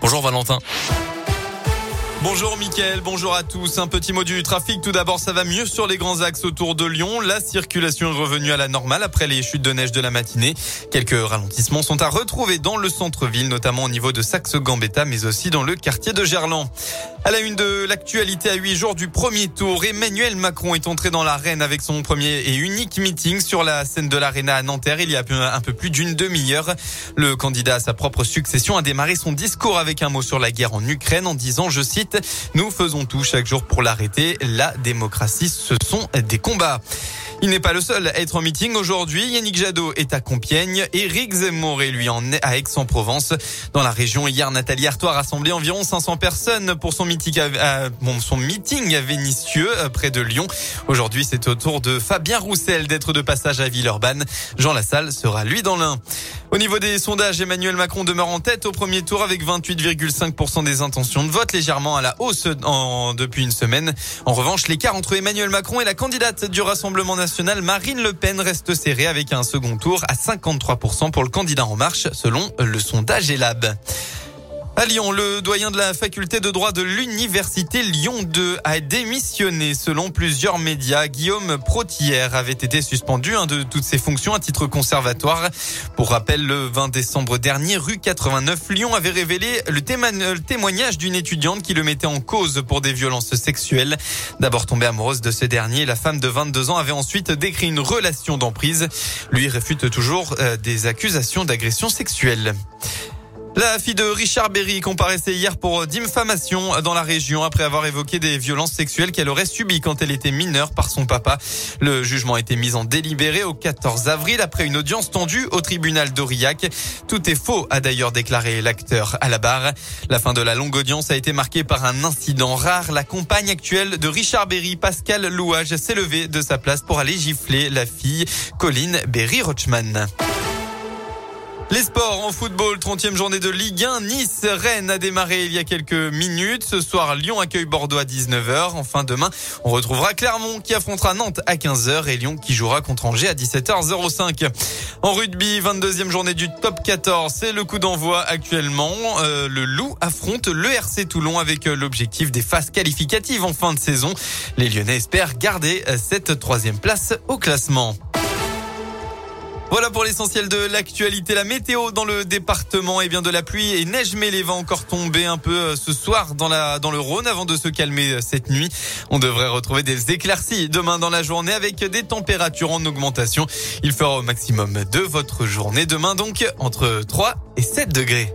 Bonjour Valentin. Bonjour Mickaël, bonjour à tous. Un petit mot du trafic. Tout d'abord, ça va mieux sur les grands axes autour de Lyon. La circulation est revenue à la normale après les chutes de neige de la matinée. Quelques ralentissements sont à retrouver dans le centre-ville, notamment au niveau de Saxe-Gambetta, mais aussi dans le quartier de Gerland. À la une de l'actualité à huit jours du premier tour, Emmanuel Macron est entré dans l'arène avec son premier et unique meeting sur la scène de l'Arena à Nanterre il y a un peu plus d'une demi-heure. Le candidat à sa propre succession a démarré son discours avec un mot sur la guerre en Ukraine en disant, je cite, nous faisons tout chaque jour pour l'arrêter. La démocratie, ce sont des combats. Il n'est pas le seul à être en meeting aujourd'hui. Yannick Jadot est à Compiègne. Éric Zemmour est lui en à Aix-en-Provence. Dans la région, hier, Nathalie Artois a rassemblé environ 500 personnes pour son meeting à, son meeting à Vénissieux, euh, près de Lyon. Aujourd'hui, c'est au tour de Fabien Roussel d'être de passage à Villeurbanne. Jean Lassalle sera lui dans l'un. Au niveau des sondages, Emmanuel Macron demeure en tête au premier tour avec 28,5% des intentions de vote, légèrement à la hausse en, depuis une semaine. En revanche, l'écart entre Emmanuel Macron et la candidate du Rassemblement national Marine Le Pen reste serrée avec un second tour à 53% pour le candidat En Marche selon le sondage Elab. À Lyon, le doyen de la faculté de droit de l'université Lyon 2 a démissionné. Selon plusieurs médias, Guillaume Protière avait été suspendu de toutes ses fonctions à titre conservatoire. Pour rappel, le 20 décembre dernier, rue 89, Lyon avait révélé le, témoignage d'une étudiante qui le mettait en cause pour des violences sexuelles. D'abord tombée amoureuse de ce dernier, la femme de 22 ans avait ensuite décrit une relation d'emprise. Lui réfute toujours euh, des accusations d'agression sexuelle. La fille de Richard Berry comparaissait hier pour diffamation dans la région après avoir évoqué des violences sexuelles qu'elle aurait subies quand elle était mineure par son papa. Le jugement a été mis en délibéré au 14 avril après une audience tendue au tribunal d'Aurillac. Tout est faux, a d'ailleurs déclaré l'acteur à la barre. La fin de la longue audience a été marquée par un incident rare. La compagne actuelle de Richard Berry, Pascal Louage, s'est levée de sa place pour aller gifler la fille Colline Berry-Rochman. En football, 30e journée de Ligue 1. Nice, Rennes a démarré il y a quelques minutes. Ce soir, Lyon accueille Bordeaux à 19h. Enfin, demain, on retrouvera Clermont qui affrontera Nantes à 15h et Lyon qui jouera contre Angers à 17h05. En rugby, 22e journée du top 14. C'est le coup d'envoi actuellement. Euh, le Loup affronte le RC Toulon avec euh, l'objectif des phases qualificatives en fin de saison. Les Lyonnais espèrent garder euh, cette troisième place au classement. Voilà pour l'essentiel de l'actualité. La météo dans le département, et eh bien de la pluie et neige, mais les vents encore tomber un peu euh, ce soir dans la dans le Rhône avant de se calmer euh, cette nuit. On devrait retrouver des éclaircies demain dans la journée avec des températures en augmentation. Il fera au maximum de votre journée demain donc entre 3 et 7 degrés.